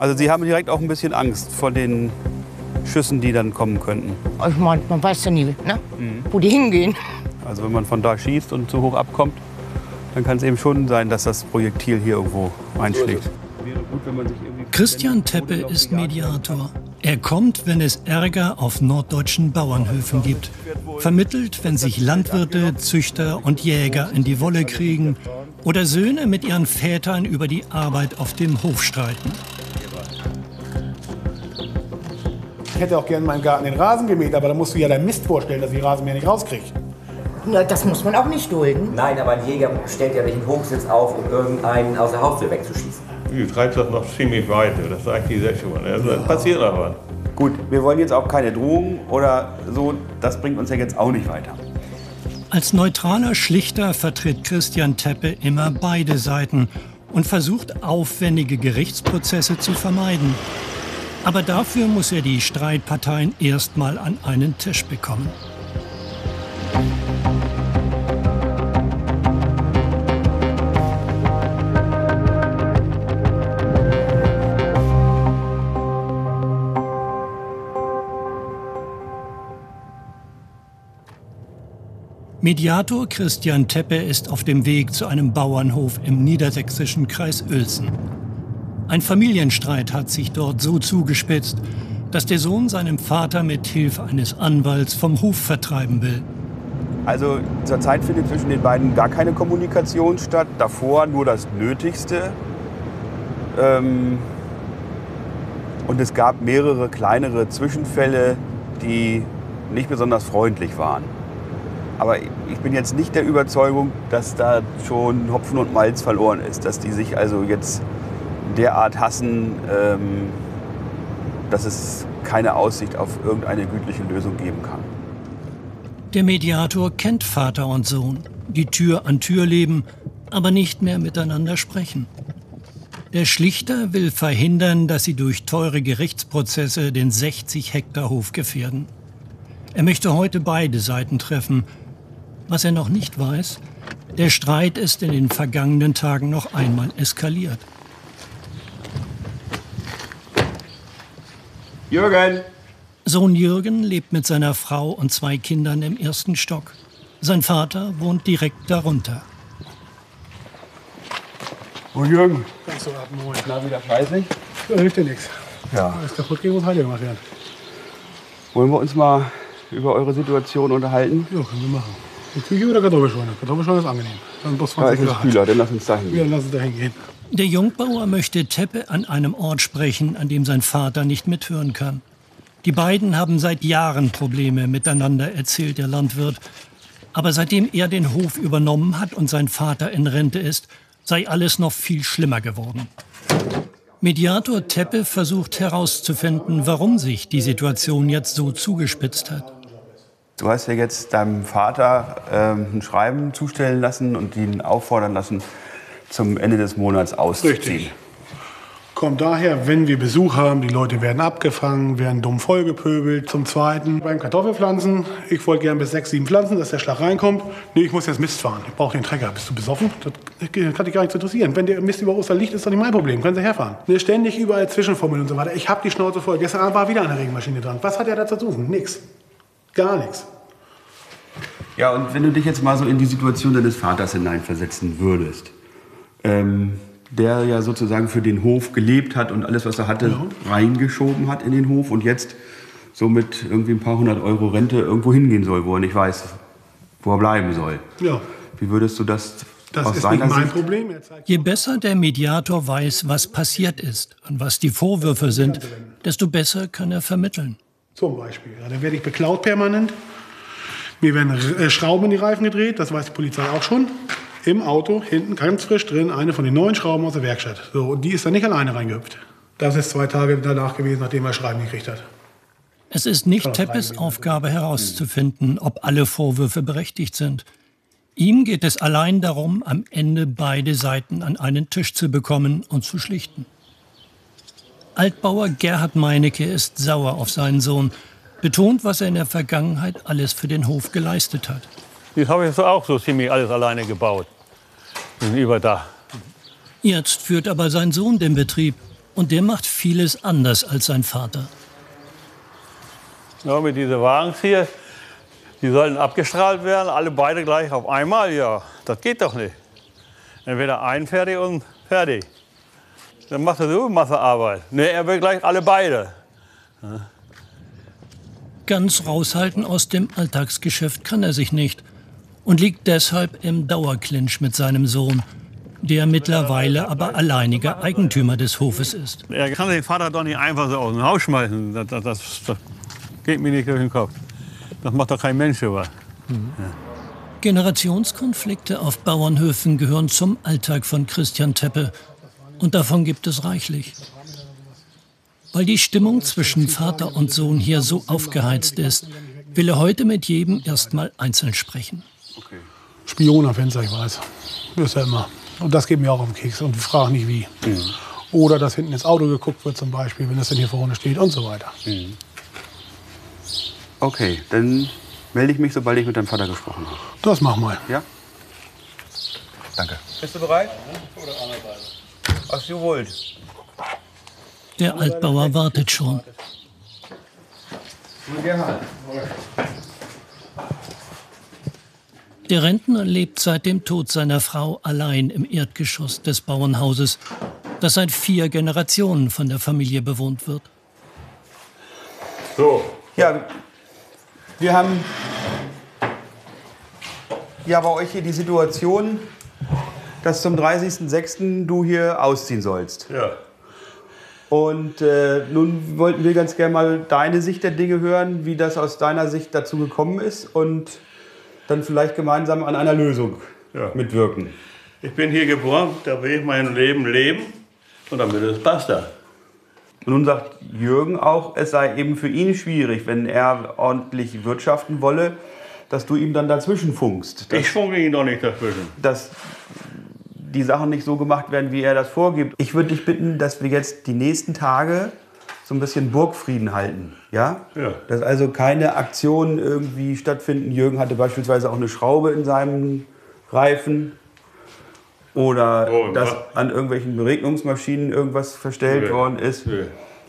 Also Sie haben direkt auch ein bisschen Angst vor den Schüssen, die dann kommen könnten. Ich meine, man weiß ja nie, ne? wo die hingehen. Also wenn man von da schießt und zu hoch abkommt, dann kann es eben schon sein, dass das Projektil hier irgendwo einschlägt. Christian Teppe ist Mediator. Er kommt, wenn es Ärger auf norddeutschen Bauernhöfen gibt. Vermittelt, wenn sich Landwirte, Züchter und Jäger in die Wolle kriegen oder Söhne mit ihren Vätern über die Arbeit auf dem Hof streiten. Ich hätte auch gerne in meinem Garten den Rasen gemäht, aber da musst du ja deinen Mist vorstellen, dass ich den Rasenmäher nicht rauskriege. Na, das muss man auch nicht dulden. Nein, aber ein Jäger stellt ja nicht einen Hochsitz auf, um irgendeinen aus der Haustür wegzuschießen. Die treibt das noch ziemlich weit, das sagt die schon. Also, das passiert aber. Gut, wir wollen jetzt auch keine Drohungen oder so. Das bringt uns ja jetzt auch nicht weiter. Als neutraler Schlichter vertritt Christian Teppe immer beide Seiten und versucht aufwendige Gerichtsprozesse zu vermeiden. Aber dafür muss er die Streitparteien erstmal an einen Tisch bekommen. Mediator Christian Teppe ist auf dem Weg zu einem Bauernhof im niedersächsischen Kreis Uelzen. Ein Familienstreit hat sich dort so zugespitzt, dass der Sohn seinem Vater mit Hilfe eines Anwalts vom Hof vertreiben will. Also zurzeit findet zwischen den beiden gar keine Kommunikation statt. Davor nur das Nötigste. Ähm und es gab mehrere kleinere Zwischenfälle, die nicht besonders freundlich waren. Aber ich bin jetzt nicht der Überzeugung, dass da schon Hopfen und Malz verloren ist, dass die sich also jetzt derart hassen, ähm, dass es keine Aussicht auf irgendeine gütliche Lösung geben kann. Der Mediator kennt Vater und Sohn, die Tür an Tür leben, aber nicht mehr miteinander sprechen. Der Schlichter will verhindern, dass sie durch teure Gerichtsprozesse den 60 Hektar Hof gefährden. Er möchte heute beide Seiten treffen. Was er noch nicht weiß, der Streit ist in den vergangenen Tagen noch einmal eskaliert. Jürgen! Sohn Jürgen lebt mit seiner Frau und zwei Kindern im ersten Stock. Sein Vater wohnt direkt darunter. Oh Jürgen, Kannst du abholen. na wieder fleißig? Da hilft dir nichts. Ja. Alles kaputt gehen muss heile gemacht werden. Wollen wir uns mal über eure Situation unterhalten? Ja, können wir machen. Die Küche oder Kartoffelschweine? Kartoffelschweine ist angenehm. Dann bloß Da 20 ist ein. Spüler, dann lass uns da Ja, hingehen. lass uns da hingehen. Der Jungbauer möchte Teppe an einem Ort sprechen, an dem sein Vater nicht mithören kann. Die beiden haben seit Jahren Probleme miteinander, erzählt der Landwirt. Aber seitdem er den Hof übernommen hat und sein Vater in Rente ist, sei alles noch viel schlimmer geworden. Mediator Teppe versucht herauszufinden, warum sich die Situation jetzt so zugespitzt hat. Du hast ja jetzt deinem Vater ähm, ein Schreiben zustellen lassen und ihn auffordern lassen, zum Ende des Monats auszuziehen. Kommt daher, wenn wir Besuch haben, die Leute werden abgefangen, werden dumm vollgepöbelt. Zum Zweiten beim Kartoffelpflanzen. Ich wollte gern bis sechs, sieben Pflanzen, dass der Schlag reinkommt. Nee, ich muss jetzt Mist fahren. Ich brauche den Trecker. Bist du besoffen? Das kann dich gar nicht interessieren. Wenn der Mist über Ostern liegt, ist doch nicht mein Problem. Können Sie herfahren. Ne, ständig überall Zwischenfummeln und so weiter. Ich habe die Schnauze voll. Gestern Abend war wieder eine Regenmaschine dran. Was hat er da zu suchen? Nix. Gar nichts. Ja, und wenn du dich jetzt mal so in die Situation deines Vaters hineinversetzen würdest, ähm, der ja sozusagen für den Hof gelebt hat und alles, was er hatte, reingeschoben hat in den Hof und jetzt so mit irgendwie ein paar hundert Euro Rente irgendwo hingehen soll, wo er nicht weiß, wo er bleiben soll. Ja, Wie würdest du das, das aus ist seiner nicht mein Sicht? Problem. Je besser der Mediator weiß, was passiert ist und was die Vorwürfe sind, desto besser kann er vermitteln. Zum Beispiel. Ja, dann werde ich beklaut permanent. Mir werden äh, Schrauben in die Reifen gedreht, das weiß die Polizei auch schon. Im Auto, hinten ganz frisch drin, eine von den neuen Schrauben aus der Werkstatt. So, und die ist dann nicht alleine reingehüpft. Das ist zwei Tage danach gewesen, nachdem er Schreiben gekriegt hat. Es ist nicht Teppes Aufgabe herauszufinden, ob alle Vorwürfe berechtigt sind. Ihm geht es allein darum, am Ende beide Seiten an einen Tisch zu bekommen und zu schlichten. Altbauer Gerhard Meinecke ist sauer auf seinen Sohn, betont, was er in der Vergangenheit alles für den Hof geleistet hat. Das habe ich auch so ziemlich alles alleine gebaut. Ein Überdach. Jetzt führt aber sein Sohn den Betrieb. Und der macht vieles anders als sein Vater. Ja, mit diesen Wagens hier, die sollen abgestrahlt werden, alle beide gleich auf einmal. Ja, das geht doch nicht. Entweder ein fertig und fertig. Dann macht er so Masse Arbeit. Ne, er will gleich alle beide. Ja. Ganz raushalten aus dem Alltagsgeschäft kann er sich nicht und liegt deshalb im Dauerclinch mit seinem Sohn, der mittlerweile aber alleiniger Eigentümer des Hofes ist. Er kann den Vater doch nicht einfach so aus dem Haus schmeißen. Das, das, das, das geht mir nicht durch den Kopf. Das macht doch kein Mensch über. Mhm. Ja. Generationskonflikte auf Bauernhöfen gehören zum Alltag von Christian Teppe. Und davon gibt es reichlich. Weil die Stimmung zwischen Vater und Sohn hier so aufgeheizt ist, will er heute mit jedem erstmal einzeln sprechen. Okay. Spion am Fenster, ich weiß. Das ist ja immer. Und das geht mir auch auf den Keks und ich frage nicht wie. Mhm. Oder dass hinten ins Auto geguckt wird zum Beispiel, wenn das denn hier vorne steht und so weiter. Mhm. Okay, dann melde ich mich, sobald ich mit deinem Vater gesprochen habe. Das mach mal. Ja? Danke. Bist du bereit? Oder Was du wollt. Der Altbauer wartet schon. Der Rentner lebt seit dem Tod seiner Frau allein im Erdgeschoss des Bauernhauses, das seit vier Generationen von der Familie bewohnt wird. So. Ja, wir haben ja bei euch hier die Situation, dass zum 30.06. du hier ausziehen sollst. Ja. Und äh, nun wollten wir ganz gerne mal deine Sicht der Dinge hören, wie das aus deiner Sicht dazu gekommen ist und dann vielleicht gemeinsam an einer Lösung ja. mitwirken. Ich bin hier geboren, da will ich mein Leben leben und damit ist basta. Und nun sagt Jürgen auch, es sei eben für ihn schwierig, wenn er ordentlich wirtschaften wolle, dass du ihm dann dazwischen funkst. Ich funke ihn doch nicht dazwischen. Dass die Sachen nicht so gemacht werden, wie er das vorgibt. Ich würde dich bitten, dass wir jetzt die nächsten Tage so ein bisschen Burgfrieden halten. Ja? ja. Dass also keine Aktionen irgendwie stattfinden. Jürgen hatte beispielsweise auch eine Schraube in seinem Reifen. Oder oh, dass an irgendwelchen Beregnungsmaschinen irgendwas verstellt ja. worden ist. Ja.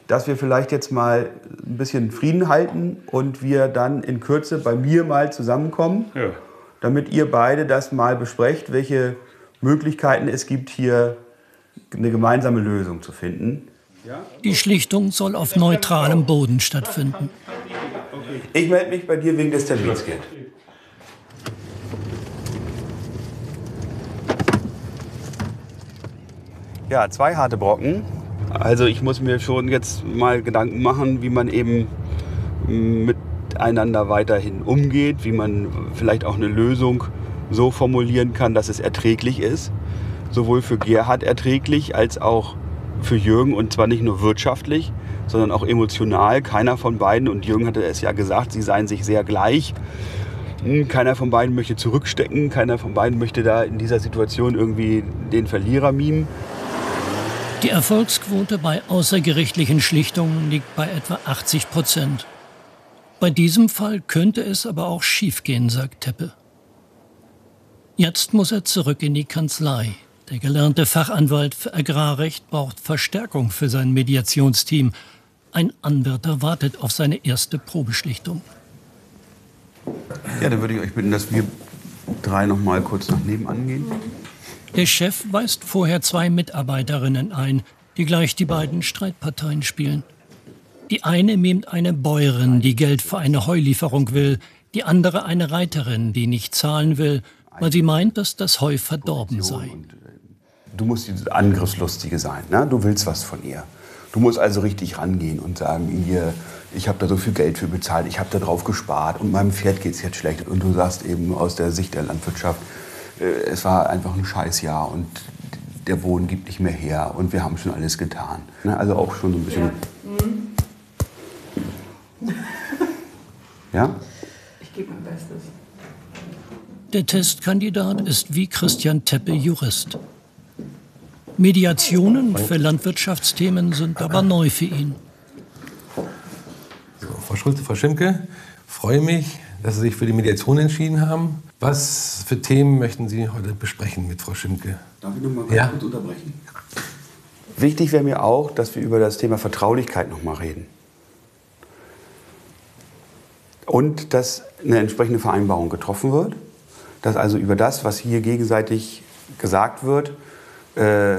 Dass wir vielleicht jetzt mal ein bisschen Frieden halten und wir dann in Kürze bei mir mal zusammenkommen, damit ihr beide das mal besprecht, welche Möglichkeiten es gibt, hier eine gemeinsame Lösung zu finden. Die Schlichtung soll auf neutralem Boden stattfinden. Ich melde mich bei dir wegen des Termins, Gerd. Ja, zwei harte Brocken. Also ich muss mir schon jetzt mal Gedanken machen, wie man eben miteinander weiterhin umgeht, wie man vielleicht auch eine Lösung so formulieren kann, dass es erträglich ist. Sowohl für Gerhard erträglich als auch für Jürgen und zwar nicht nur wirtschaftlich, sondern auch emotional. Keiner von beiden, und Jürgen hatte es ja gesagt, sie seien sich sehr gleich. Hm, keiner von beiden möchte zurückstecken, keiner von beiden möchte da in dieser Situation irgendwie den Verlierer mimen. Die Erfolgsquote bei außergerichtlichen Schlichtungen liegt bei etwa 80 Prozent. Bei diesem Fall könnte es aber auch schiefgehen, sagt Teppe. Jetzt muss er zurück in die Kanzlei. Der gelernte Fachanwalt für Agrarrecht braucht Verstärkung für sein Mediationsteam. Ein Anwärter wartet auf seine erste Probeschlichtung. Ja, dann würde ich euch bitten, dass wir drei noch mal kurz nach nebenan gehen. Der Chef weist vorher zwei Mitarbeiterinnen ein, die gleich die beiden Streitparteien spielen. Die eine mimt eine Bäuerin, die Geld für eine Heulieferung will, die andere eine Reiterin, die nicht zahlen will weil sie meint, dass das Heu verdorben sei. Äh, du musst die Angriffslustige sein. Ne? Du willst was von ihr. Du musst also richtig rangehen und sagen, ihr, ich habe da so viel Geld für bezahlt, ich habe da drauf gespart und meinem Pferd geht es jetzt schlecht. Und du sagst eben aus der Sicht der Landwirtschaft, äh, es war einfach ein Scheißjahr und der Boden gibt nicht mehr her und wir haben schon alles getan. Ne? Also auch schon so ein bisschen. Ja? ja? Ich gebe mein Bestes. Der Testkandidat ist wie Christian Teppe Jurist. Mediationen für Landwirtschaftsthemen sind aber neu für ihn. So, Frau Schulze, Frau Schimke, freue mich, dass Sie sich für die Mediation entschieden haben. Was für Themen möchten Sie heute besprechen mit Frau Schimke? Darf ich noch mal ganz ja? kurz unterbrechen? Wichtig wäre mir auch, dass wir über das Thema Vertraulichkeit nochmal reden. Und dass eine entsprechende Vereinbarung getroffen wird, dass also über das, was hier gegenseitig gesagt wird, äh,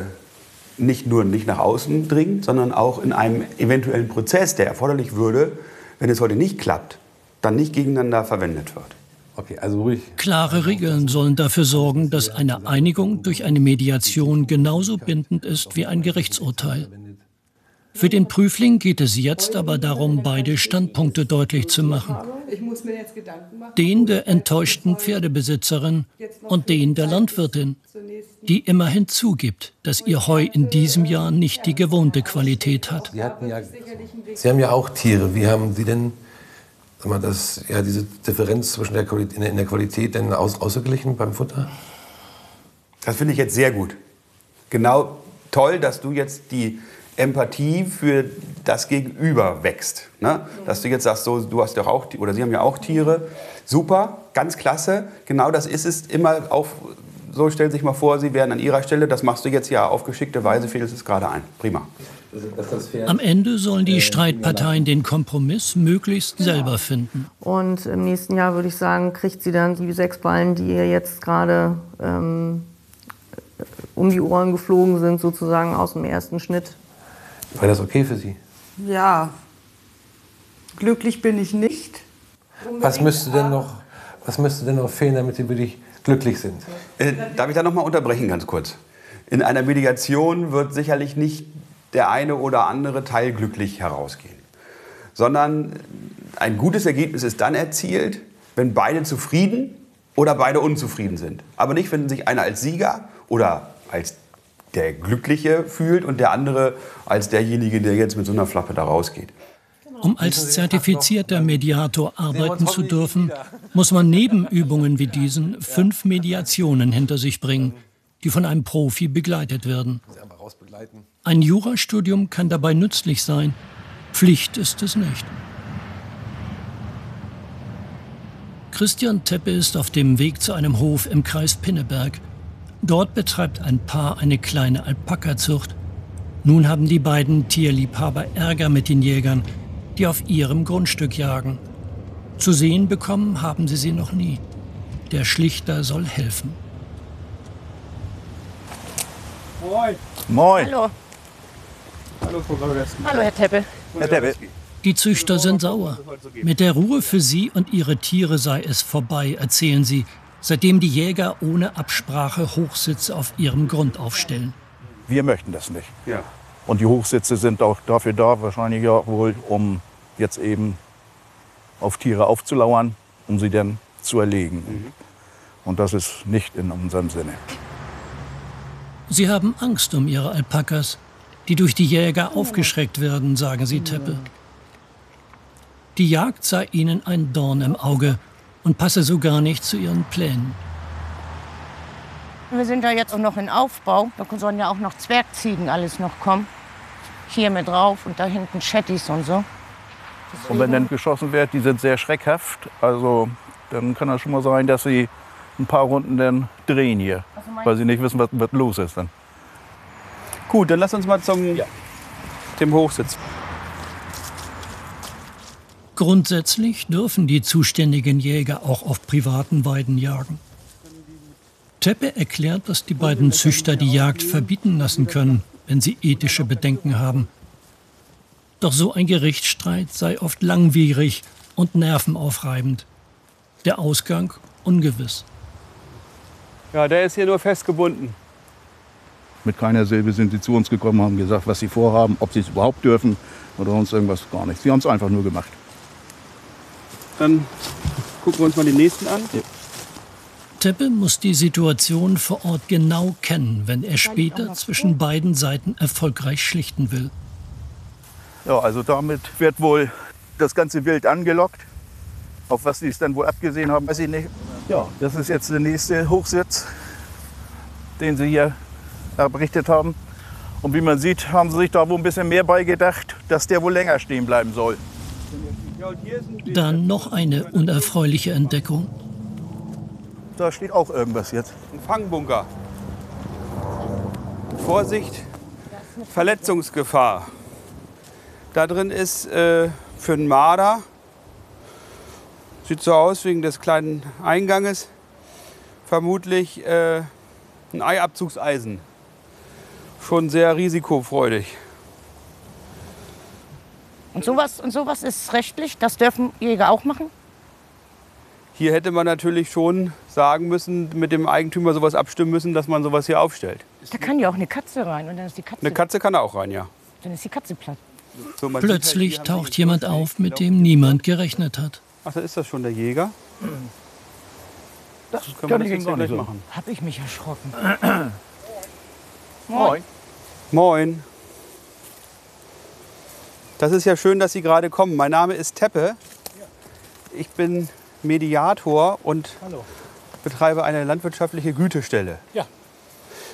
nicht nur nicht nach außen dringt, sondern auch in einem eventuellen Prozess, der erforderlich würde, wenn es heute nicht klappt, dann nicht gegeneinander verwendet wird. Okay, also ruhig. Klare Regeln sollen dafür sorgen, dass eine Einigung durch eine Mediation genauso bindend ist wie ein Gerichtsurteil. Für den Prüfling geht es jetzt aber darum, beide Standpunkte deutlich zu machen. Den der enttäuschten Pferdebesitzerin und den der Landwirtin, die immerhin zugibt, dass ihr Heu in diesem Jahr nicht die gewohnte Qualität hat. Sie, hatten ja, Sie haben ja auch Tiere. Wie haben Sie denn sag mal, das, ja, diese Differenz zwischen der Qualität, in der Qualität denn aus, ausgeglichen beim Futter? Das finde ich jetzt sehr gut. Genau toll, dass du jetzt die Empathie für das Gegenüber wächst. Ne? Dass du jetzt sagst, so, du hast doch auch, oder sie haben ja auch Tiere. Super, ganz klasse. Genau das ist es. Immer auf, so stellen Sie sich mal vor, Sie wären an Ihrer Stelle. Das machst du jetzt ja auf geschickte Weise, fädelst es gerade ein. Prima. Am Ende sollen die Streitparteien den Kompromiss möglichst selber finden. Und im nächsten Jahr würde ich sagen, kriegt sie dann die sechs Ballen, die ihr jetzt gerade ähm, um die Ohren geflogen sind, sozusagen aus dem ersten Schnitt. War das okay für Sie? Ja, glücklich bin ich nicht. Was müsste denn noch, was müsste denn noch fehlen, damit Sie wirklich glücklich sind? Äh, darf ich da noch mal unterbrechen ganz kurz? In einer Mediation wird sicherlich nicht der eine oder andere Teil glücklich herausgehen. Sondern ein gutes Ergebnis ist dann erzielt, wenn beide zufrieden oder beide unzufrieden sind. Aber nicht, wenn sich einer als Sieger oder als der Glückliche fühlt und der andere als derjenige, der jetzt mit so einer Flappe da rausgeht. Um als zertifizierter Mediator arbeiten zu dürfen, muss man neben Übungen wie diesen fünf Mediationen hinter sich bringen, die von einem Profi begleitet werden. Ein Jurastudium kann dabei nützlich sein, Pflicht ist es nicht. Christian Teppe ist auf dem Weg zu einem Hof im Kreis Pinneberg. Dort betreibt ein Paar eine kleine Alpakazucht. Nun haben die beiden Tierliebhaber Ärger mit den Jägern, die auf ihrem Grundstück jagen. Zu sehen bekommen haben sie sie noch nie. Der Schlichter soll helfen. Moin. Moin. Hallo. Hallo, Frau Hallo, Herr Teppe. Herr Teppe. Die Züchter sind sauer. Mit der Ruhe für sie und ihre Tiere sei es vorbei, erzählen sie, seitdem die Jäger ohne Absprache Hochsitze auf ihrem Grund aufstellen. Wir möchten das nicht. Ja. Und die Hochsitze sind auch dafür da, wahrscheinlich ja wohl, um jetzt eben auf Tiere aufzulauern, um sie dann zu erlegen. Und das ist nicht in unserem Sinne. Sie haben Angst um ihre Alpakas, die durch die Jäger aufgeschreckt werden, sagen sie Teppe. Die Jagd sei ihnen ein Dorn im Auge und passe so gar nicht zu ihren Plänen. Wir sind ja jetzt auch noch in Aufbau. Da sollen ja auch noch Zwergziegen alles noch kommen. Hier mit drauf und da hinten Chattis und so. Und wenn dann geschossen wird, die sind sehr schreckhaft. Also dann kann das schon mal sein, dass sie ein paar Runden dann drehen hier, weil sie nicht wissen, was, was los ist dann. Gut, dann lass uns mal zum dem Hochsitz. Grundsätzlich dürfen die zuständigen Jäger auch auf privaten Weiden jagen. Teppe erklärt, dass die beiden Züchter die Jagd verbieten lassen können, wenn sie ethische Bedenken haben. Doch so ein Gerichtsstreit sei oft langwierig und nervenaufreibend. Der Ausgang ungewiss. Ja, der ist hier nur festgebunden. Mit keiner Silbe sind sie zu uns gekommen, haben gesagt, was sie vorhaben, ob sie es überhaupt dürfen oder sonst irgendwas gar nicht. Sie haben es einfach nur gemacht. Dann gucken wir uns mal den nächsten an. Teppe muss die Situation vor Ort genau kennen, wenn er später zwischen beiden Seiten erfolgreich schlichten will. Ja, also damit wird wohl das ganze Wild angelockt. Auf was sie es dann wohl abgesehen haben, weiß ich nicht. Ja, das ist jetzt der nächste Hochsitz, den sie hier errichtet haben. Und wie man sieht, haben sie sich da wohl ein bisschen mehr beigedacht, dass der wohl länger stehen bleiben soll. Dann noch eine unerfreuliche Entdeckung. Da steht auch irgendwas jetzt. Ein Fangbunker. Vorsicht, Verletzungsgefahr. Da drin ist äh, für einen Marder, sieht so aus wegen des kleinen Einganges, vermutlich äh, ein Eiabzugseisen. Schon sehr risikofreudig. Und sowas, und sowas ist rechtlich, das dürfen Jäger auch machen? Hier hätte man natürlich schon sagen müssen, mit dem Eigentümer sowas abstimmen müssen, dass man sowas hier aufstellt. Da kann ja auch eine Katze rein und dann ist die Katze, Eine Katze kann da auch rein, ja. dann ist die Katze platt. So, halt, Plötzlich haben taucht jemand auf, mit dem niemand gerechnet hat. Ach, da ist das schon der Jäger. Das Können wir kann das ich jetzt gleich so. machen? Hab ich mich erschrocken. Moin. Moin. Das ist ja schön, dass Sie gerade kommen. Mein Name ist Teppe. Ich bin Mediator und betreibe eine landwirtschaftliche Gütestelle. Ja.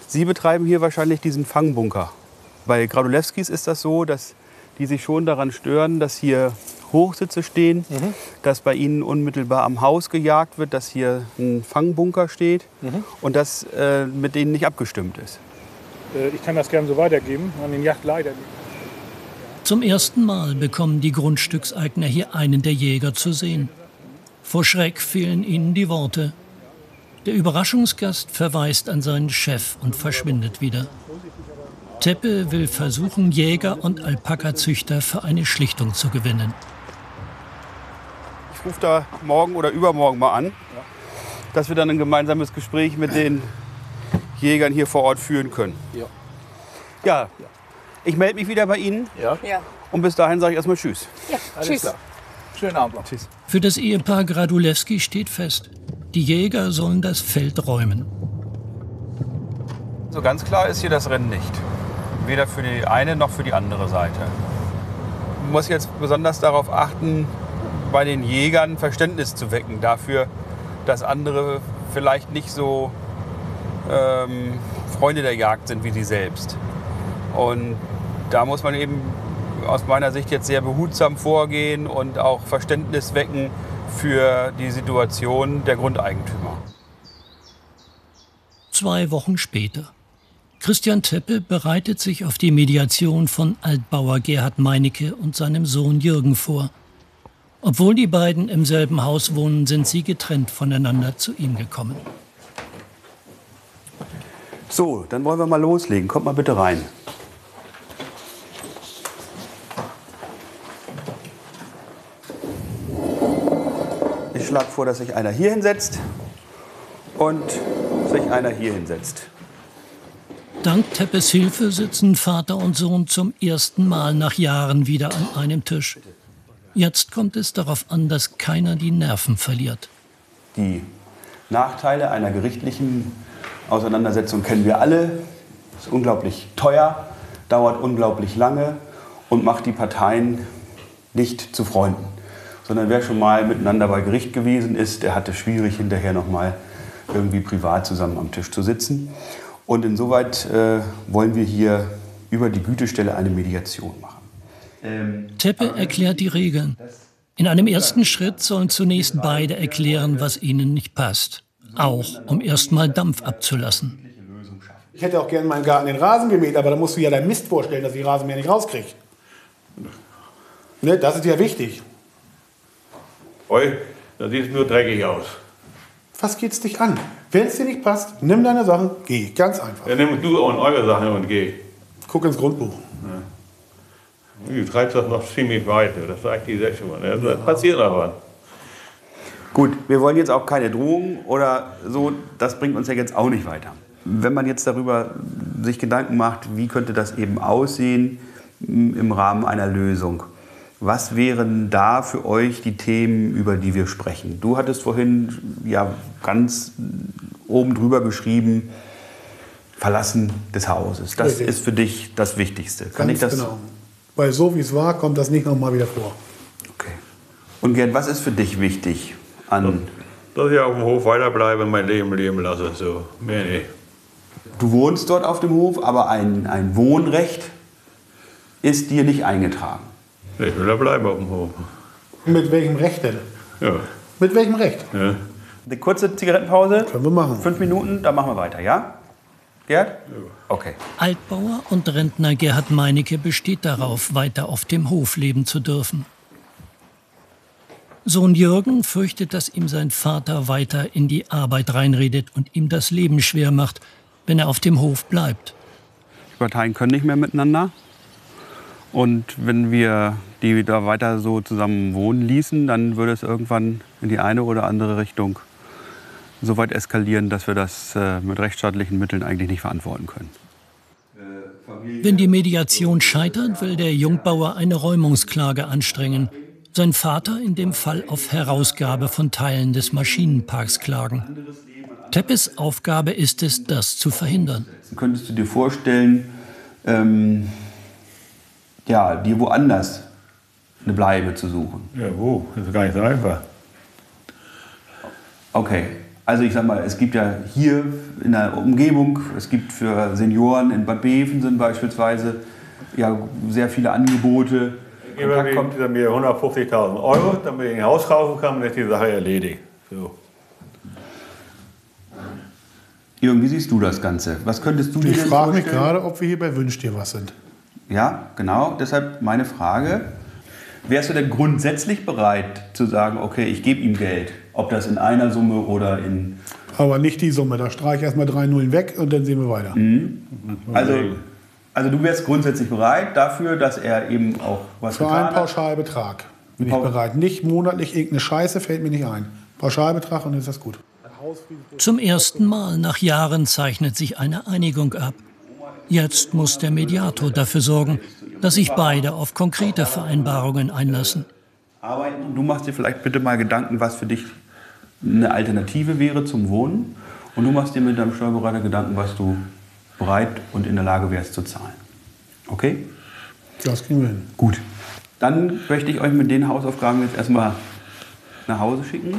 Sie betreiben hier wahrscheinlich diesen Fangbunker. Bei Gradulewskis ist das so, dass die sich schon daran stören, dass hier Hochsitze stehen, dass bei ihnen unmittelbar am Haus gejagt wird, dass hier ein Fangbunker steht und das äh, mit denen nicht abgestimmt ist. Äh, Ich kann das gerne so weitergeben an den Yachtleiter. Zum ersten Mal bekommen die Grundstückseigner hier einen der Jäger zu sehen. Vor Schreck fehlen ihnen die Worte. Der Überraschungsgast verweist an seinen Chef und verschwindet wieder. Teppe will versuchen, Jäger und Alpakazüchter für eine Schlichtung zu gewinnen. Ich rufe da morgen oder übermorgen mal an, dass wir dann ein gemeinsames Gespräch mit den Jägern hier vor Ort führen können. Ja. Ich melde mich wieder bei Ihnen Ja, Ja. und bis dahin sage ich erstmal Tschüss. Ja, alles tschüss. klar. Schönen Abend noch. Für das Ehepaar Gradulewski steht fest, die Jäger sollen das Feld räumen. So ganz klar ist hier das Rennen nicht. Weder für die eine noch für die andere Seite. Man muss jetzt besonders darauf achten, bei den Jägern Verständnis zu wecken dafür, dass andere vielleicht nicht so ähm, Freunde der Jagd sind wie sie selbst. Und da muss man eben aus meiner Sicht jetzt sehr behutsam vorgehen und auch Verständnis wecken für die Situation der Grundeigentümer. Zwei Wochen später. Christian Teppe bereitet sich auf die Mediation von Altbauer Gerhard Meinecke und seinem Sohn Jürgen vor. Obwohl die beiden im selben Haus wohnen, sind sie getrennt voneinander zu ihm gekommen. So, dann wollen wir mal loslegen. Kommt mal bitte rein. Schlage vor, dass sich einer hier hinsetzt und sich einer hier hinsetzt. Dank Teppes Hilfe sitzen Vater und Sohn zum ersten Mal nach Jahren wieder an einem Tisch. Jetzt kommt es darauf an, dass keiner die Nerven verliert. Die Nachteile einer gerichtlichen Auseinandersetzung kennen wir alle. Ist unglaublich teuer, dauert unglaublich lange und macht die Parteien nicht zu Freunden. Sondern wer schon mal miteinander bei Gericht gewesen ist, der hatte schwierig hinterher noch mal irgendwie privat zusammen am Tisch zu sitzen. Und insoweit äh, wollen wir hier über die Gütestelle eine Mediation machen. Teppe erklärt die Regeln. In einem ersten Schritt sollen zunächst beide erklären, was ihnen nicht passt. Auch um erstmal Dampf abzulassen. Ich hätte auch gerne in meinem Garten den Rasen gemäht, aber da musst du ja deinen Mist vorstellen, dass ich Rasenmäher nicht rauskriege. Ne, das ist ja wichtig. Oi, das sieht nur dreckig aus. Was geht's dich an? Wenn es dir nicht passt, nimm deine Sachen, geh. Ganz einfach. Dann nimm du und eure Sachen und geh. Guck ins Grundbuch. Du treibst das noch ziemlich weit, das sagt die selbst schon mal. ne? Da passiert noch was. Gut, wir wollen jetzt auch keine Drohungen oder so, das bringt uns ja jetzt auch nicht weiter. Wenn man jetzt darüber sich Gedanken macht, wie könnte das eben aussehen m, im Rahmen einer Lösung, was wären da für euch die Themen, über die wir sprechen? Du hattest vorhin ja ganz oben drüber geschrieben, Verlassen des Hauses. Das Richtig. ist für dich das Wichtigste. Kann Ganz ich das? genau. Weil so wie es war, kommt das nicht nochmal wieder vor. Okay. Und Gerd, was ist für dich wichtig an Dass ich auf dem Hof weiterbleibe und mein Leben leben lasse. So. Mehr nicht. Du wohnst dort auf dem Hof, aber ein, ein Wohnrecht ist dir nicht eingetragen. Ich will da bleiben auf dem Hof. Mit welchem Recht denn? Ja. Mit welchem Recht? ja. Eine kurze Zigarettenpause, Können wir machen. fünf Minuten, dann machen wir weiter, ja? Gerd? Okay. Altbauer und Rentner Gerhard Meinecke besteht darauf, weiter auf dem Hof leben zu dürfen. Sohn Jürgen fürchtet, dass ihm sein Vater weiter in die Arbeit reinredet und ihm das Leben schwer macht, wenn er auf dem Hof bleibt. Die Parteien können nicht mehr miteinander. Und wenn wir die da weiter so zusammen wohnen ließen, dann würde es irgendwann in die eine oder andere Richtung so weit eskalieren, dass wir das äh, mit rechtsstaatlichen Mitteln eigentlich nicht verantworten können. Wenn die Mediation scheitert, will der Jungbauer eine Räumungsklage anstrengen. Sein Vater in dem Fall auf Herausgabe von Teilen des Maschinenparks klagen. Teppes Aufgabe ist es, das zu verhindern. Könntest du dir vorstellen, ähm, ja, dir woanders eine Bleibe zu suchen? Ja, wo? Das ist gar nicht so einfach. Okay, also ich sag mal, es gibt ja hier in der Umgebung, es gibt für Senioren in Bad Bevensen beispielsweise ja sehr viele Angebote. Jemand kommt dieser mir 150.000 Euro, damit ich ein Haus kaufen kann, dann ist die Sache erledigt. So. Jürgen, wie siehst du das Ganze? Was könntest du dir Ich frage mich gerade, ob wir hier bei Wünsch dir was sind. Ja, genau. Deshalb meine Frage. Wärst du denn grundsätzlich bereit zu sagen, okay, ich gebe ihm Geld? Ob das in einer Summe oder in. Aber nicht die Summe. Da streiche ich erstmal drei Nullen weg und dann sehen wir weiter. Also, also du wärst grundsätzlich bereit dafür, dass er eben auch was Für getan einen hat? Pauschalbetrag bin ich bereit. Nicht monatlich irgendeine Scheiße fällt mir nicht ein. Pauschalbetrag und dann ist das gut. Zum ersten Mal nach Jahren zeichnet sich eine Einigung ab. Jetzt muss der Mediator dafür sorgen, dass sich beide auf konkrete Vereinbarungen einlassen. arbeiten. Du machst dir vielleicht bitte mal Gedanken, was für dich eine Alternative wäre zum Wohnen. Und du machst dir mit deinem Steuerberater Gedanken, was du bereit und in der Lage wärst zu zahlen. Okay? Das kriegen wir hin. Gut. Dann möchte ich euch mit den Hausaufgaben jetzt erstmal nach Hause schicken.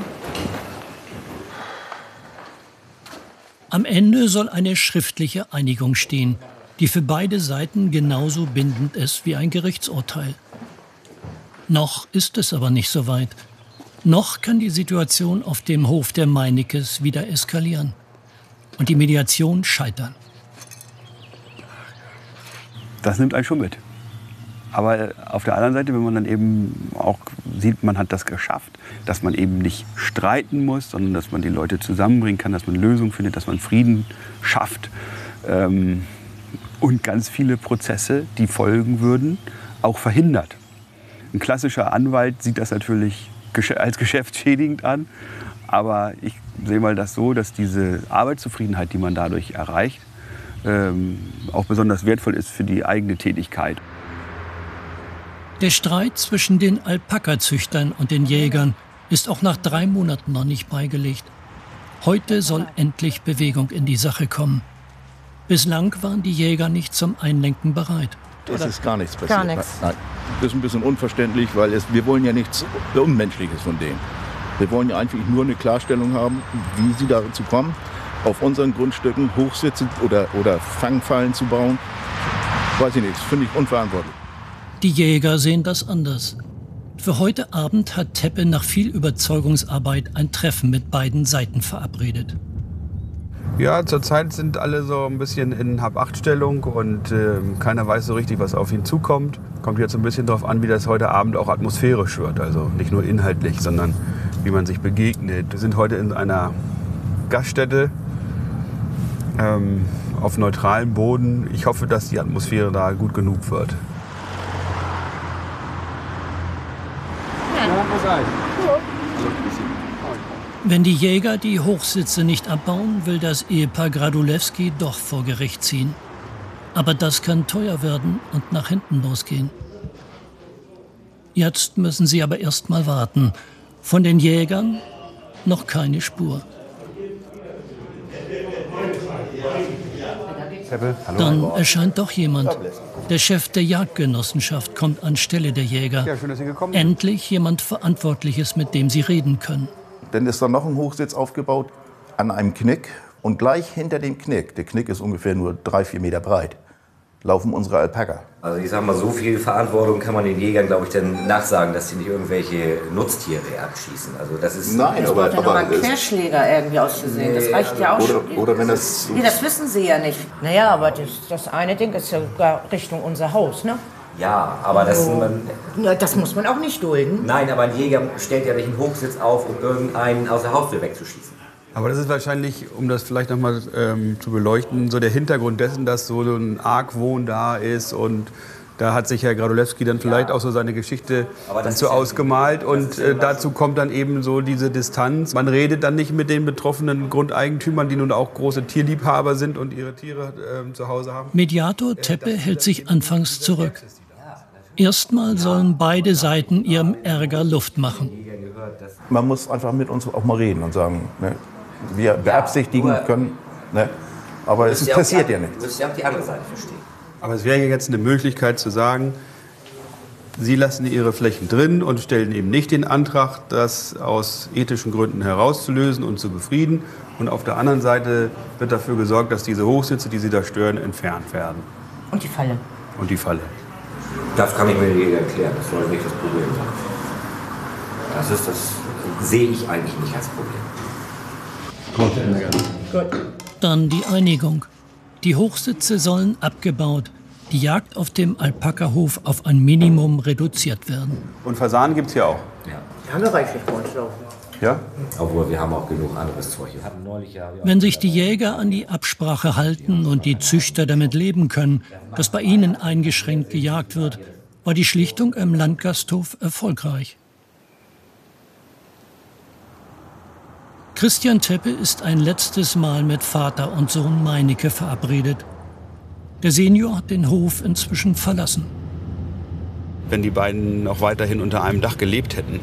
Am Ende soll eine schriftliche Einigung stehen, die für beide Seiten genauso bindend ist wie ein Gerichtsurteil. Noch ist es aber nicht so weit. Noch kann die Situation auf dem Hof der Meinekes wieder eskalieren und die Mediation scheitern. Das nimmt einen schon mit. Aber äh, auf der anderen Seite, wenn man dann eben auch sieht, man hat das geschafft, dass man eben nicht streiten muss, sondern dass man die Leute zusammenbringen kann, dass man Lösungen findet, dass man Frieden schafft ähm, und ganz viele Prozesse, die folgen würden, auch verhindert. Ein klassischer Anwalt sieht das natürlich als geschäftsschädigend an, aber ich sehe mal das so, dass diese Arbeitszufriedenheit, die man dadurch erreicht, ähm, auch besonders wertvoll ist für die eigene Tätigkeit. Der Streit zwischen den Alpaka-Züchtern und den Jägern ist auch nach drei Monaten noch nicht beigelegt. Heute soll endlich Bewegung in die Sache kommen. Bislang waren die Jäger nicht zum Einlenken bereit. Es ist gar nichts passiert. Gar nichts. Nein. Das ist ein bisschen unverständlich, weil es, wir wollen ja nichts Unmenschliches von denen. Wir wollen ja einfach nur eine Klarstellung haben, wie sie dazu kommen, auf unseren Grundstücken Hochsitze oder, oder Fangfallen zu bauen. Weiß ich nicht, das finde ich unverantwortlich. Die Jäger sehen das anders. Für heute Abend hat Teppe nach viel Überzeugungsarbeit ein Treffen mit beiden Seiten verabredet. Ja, zurzeit sind alle so ein bisschen in Hab-Acht-Stellung und äh, keiner weiß so richtig, was auf ihn zukommt. Kommt jetzt so ein bisschen darauf an, wie das heute Abend auch atmosphärisch wird. Also nicht nur inhaltlich, sondern wie man sich begegnet. Wir sind heute in einer Gaststätte ähm, auf neutralem Boden. Ich hoffe, dass die Atmosphäre da gut genug wird. Wenn die Jäger die Hochsitze nicht abbauen, will das Ehepaar Gradulewski doch vor Gericht ziehen. Aber das kann teuer werden und nach hinten losgehen. Jetzt müssen sie aber erst mal warten. Von den Jägern noch keine Spur. Dann erscheint doch jemand. Der Chef der Jagdgenossenschaft kommt anstelle der Jäger. Endlich jemand Verantwortliches, mit dem sie reden können. Dann ist da noch ein Hochsitz aufgebaut an einem Knick und gleich hinter dem Knick, der Knick ist ungefähr nur drei, vier Meter breit, laufen unsere Alpaka. Also ich sag mal, so viel Verantwortung kann man den Jägern, glaube ich, dann nachsagen, dass sie nicht irgendwelche Nutztiere abschießen. Also das ist Nein, Das aber, mal aber ein Querschläger irgendwie auszusehen. Das reicht ja auch oder, schon. oder wenn das Nee, das wissen sie ja nicht. Naja, aber das, das eine Ding ist ja sogar Richtung unser Haus, ne? Ja, aber das, So. man, Ja, das muss man auch nicht dulden. nein, aber ein Jäger stellt ja nicht einen Hochsitz auf, um irgendeinen aus der Haustür wegzuschießen. Aber das ist wahrscheinlich, um das vielleicht nochmal ähm, zu beleuchten, so der Hintergrund dessen, dass so ein Argwohn da ist und da hat sich Herr Gradulewski dann vielleicht auch so seine Geschichte dazu ja- ausgemalt und ja äh, dazu kommt dann eben so diese Distanz. Man redet dann nicht mit den betroffenen Grundeigentümern, die nun auch große Tierliebhaber sind und ihre Tiere ähm, zu Hause haben. Mediator Teppe hält sich anfangs zurück. Erstmal sollen beide Seiten ihrem Ärger Luft machen. man muss einfach mit uns auch mal reden und sagen, ne, wir beabsichtigen können, ne, aber es auch passiert die, ja nichts. Müsst ihr auch die andere Seite verstehen. Aber es wäre jetzt eine Möglichkeit zu sagen, Sie lassen Ihre Flächen drin und stellen eben nicht den Antrag, das aus ethischen Gründen herauszulösen und zu befrieden. Und auf der anderen Seite wird dafür gesorgt, dass diese Hochsitze, die Sie da stören, entfernt werden. Und die Falle. Und die Falle. Das kann ich mir nicht erklären. Das soll nicht das Problem sein. Das ist das sehe ich eigentlich nicht als Problem. Dann die Einigung. Die Hochsitze sollen abgebaut, die Jagd auf dem Alpakahof auf ein Minimum reduziert werden. Und Fasanen gibt es hier auch. Wir haben ja reichlich bei uns laufen. Ja? Obwohl wir haben auch genug anderes Zeug. Ja, Wenn sich die Jäger an die Absprache halten und die Züchter damit leben können, dass bei ihnen eingeschränkt gejagt wird, war die Schlichtung im Landgasthof erfolgreich. Christian Teppe ist ein letztes Mal mit Vater und Sohn Meinecke verabredet. Der Senior hat den Hof inzwischen verlassen. Wenn die beiden noch weiterhin unter einem Dach gelebt hätten.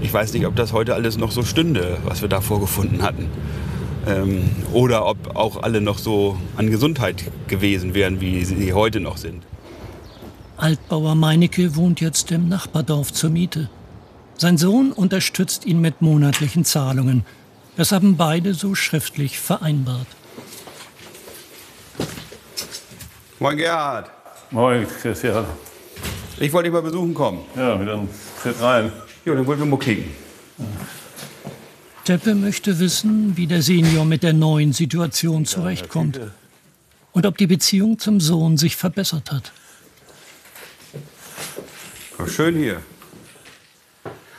Ich weiß nicht, ob das heute alles noch so stünde, was wir da vorgefunden hatten. Ähm, oder ob auch alle noch so an Gesundheit gewesen wären, wie sie heute noch sind. Altbauer Meinecke wohnt jetzt im Nachbardorf zur Miete. Sein Sohn unterstützt ihn mit monatlichen Zahlungen. Das haben beide so schriftlich vereinbart. Moin Gerhard. Moin, Christian. Ich wollte dich mal besuchen kommen. Ja, wieder ein Tritt rein. Ja, dann wollten wir mal kicken. Teppe möchte wissen, wie der Senior mit der neuen Situation zurechtkommt und ob die Beziehung zum Sohn sich verbessert hat. Schön hier.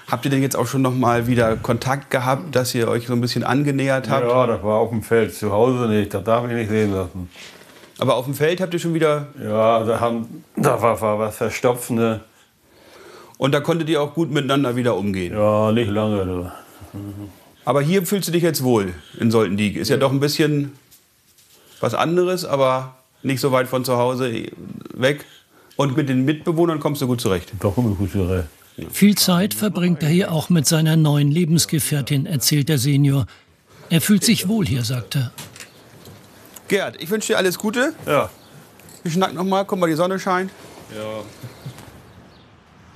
Habt ihr denn jetzt auch schon noch mal wieder Kontakt gehabt, dass ihr euch so ein bisschen angenähert habt? Ja, das war auf dem Feld, zu Hause nicht. Das darf ich nicht sehen lassen. Aber auf dem Feld habt ihr schon wieder. Ja, da, haben, da war, war was Verstopfende. Und da konntet ihr auch gut miteinander wieder umgehen. Ja, nicht lange. Du. Aber hier fühlst du dich jetzt wohl in Soltendiek. Ist ja doch ein bisschen was anderes, aber nicht so weit von zu Hause weg. Und mit den Mitbewohnern kommst du gut zurecht. Da komme ich gut zurecht. Viel Zeit verbringt er hier auch mit seiner neuen Lebensgefährtin, erzählt der Senior. Er fühlt sich wohl hier, sagt er. Gerd, ich wünsche dir alles Gute. Ja. Wir schnacken noch mal, guck mal, die Sonne scheint. Ja.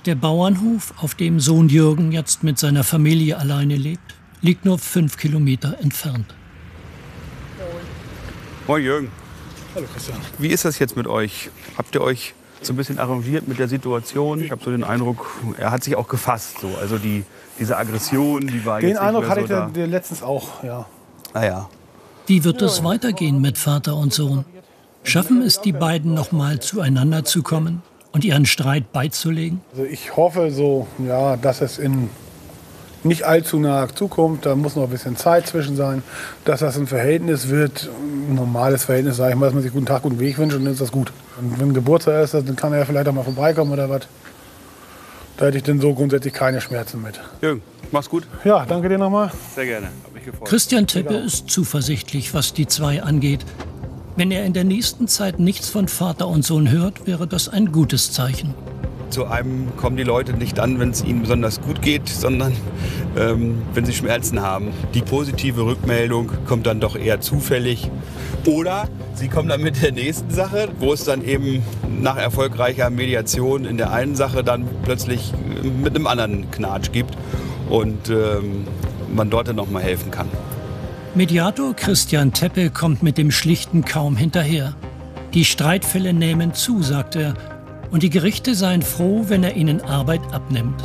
Der Bauernhof, auf dem Sohn Jürgen jetzt mit seiner Familie alleine lebt, liegt nur fünf Kilometer entfernt. Moin Jürgen. Hallo Christian. Wie ist das jetzt mit euch? Habt ihr euch so ein bisschen arrangiert mit der Situation? Ich habe so den Eindruck, er hat sich auch gefasst. So. Also die, diese Aggression, die war Den jetzt Eindruck nicht hatte mehr ich so der, der letztens auch, ja. da. Ah ja. Wie wird es weitergehen mit Vater und Sohn? Schaffen es die beiden noch mal zueinander zu kommen und ihren Streit beizulegen? Also ich hoffe so, ja, dass es in nicht allzu naher Zukunft, da muss noch ein bisschen Zeit zwischen sein, dass das ein Verhältnis wird, ein normales Verhältnis, sage ich mal, dass man sich guten Tag, guten Weg wünscht und dann ist das gut. Und wenn Geburtstag ist, dann kann er ja vielleicht auch mal vorbeikommen oder was. Da hätte ich dann so grundsätzlich keine Schmerzen mit. Jürgen, mach's gut. Ja, danke dir nochmal. Sehr gerne. Hab mich gefreut. Christian Teppe ist zuversichtlich, was die zwei angeht. Wenn er in der nächsten Zeit nichts von Vater und Sohn hört, wäre das ein gutes Zeichen. Zu einem kommen die Leute nicht dann, wenn es ihnen besonders gut geht, sondern ähm, wenn sie Schmerzen haben. Die positive Rückmeldung kommt dann doch eher zufällig. Oder sie kommen dann mit der nächsten Sache, wo es dann eben nach erfolgreicher Mediation in der einen Sache dann plötzlich äh, mit einem anderen Knatsch gibt und ähm, man dort dann nochmal helfen kann. Mediator Christian Teppe kommt mit dem Schlichten kaum hinterher. Die Streitfälle nähmen zu, sagt er, und die Gerichte seien froh, wenn er ihnen Arbeit abnimmt.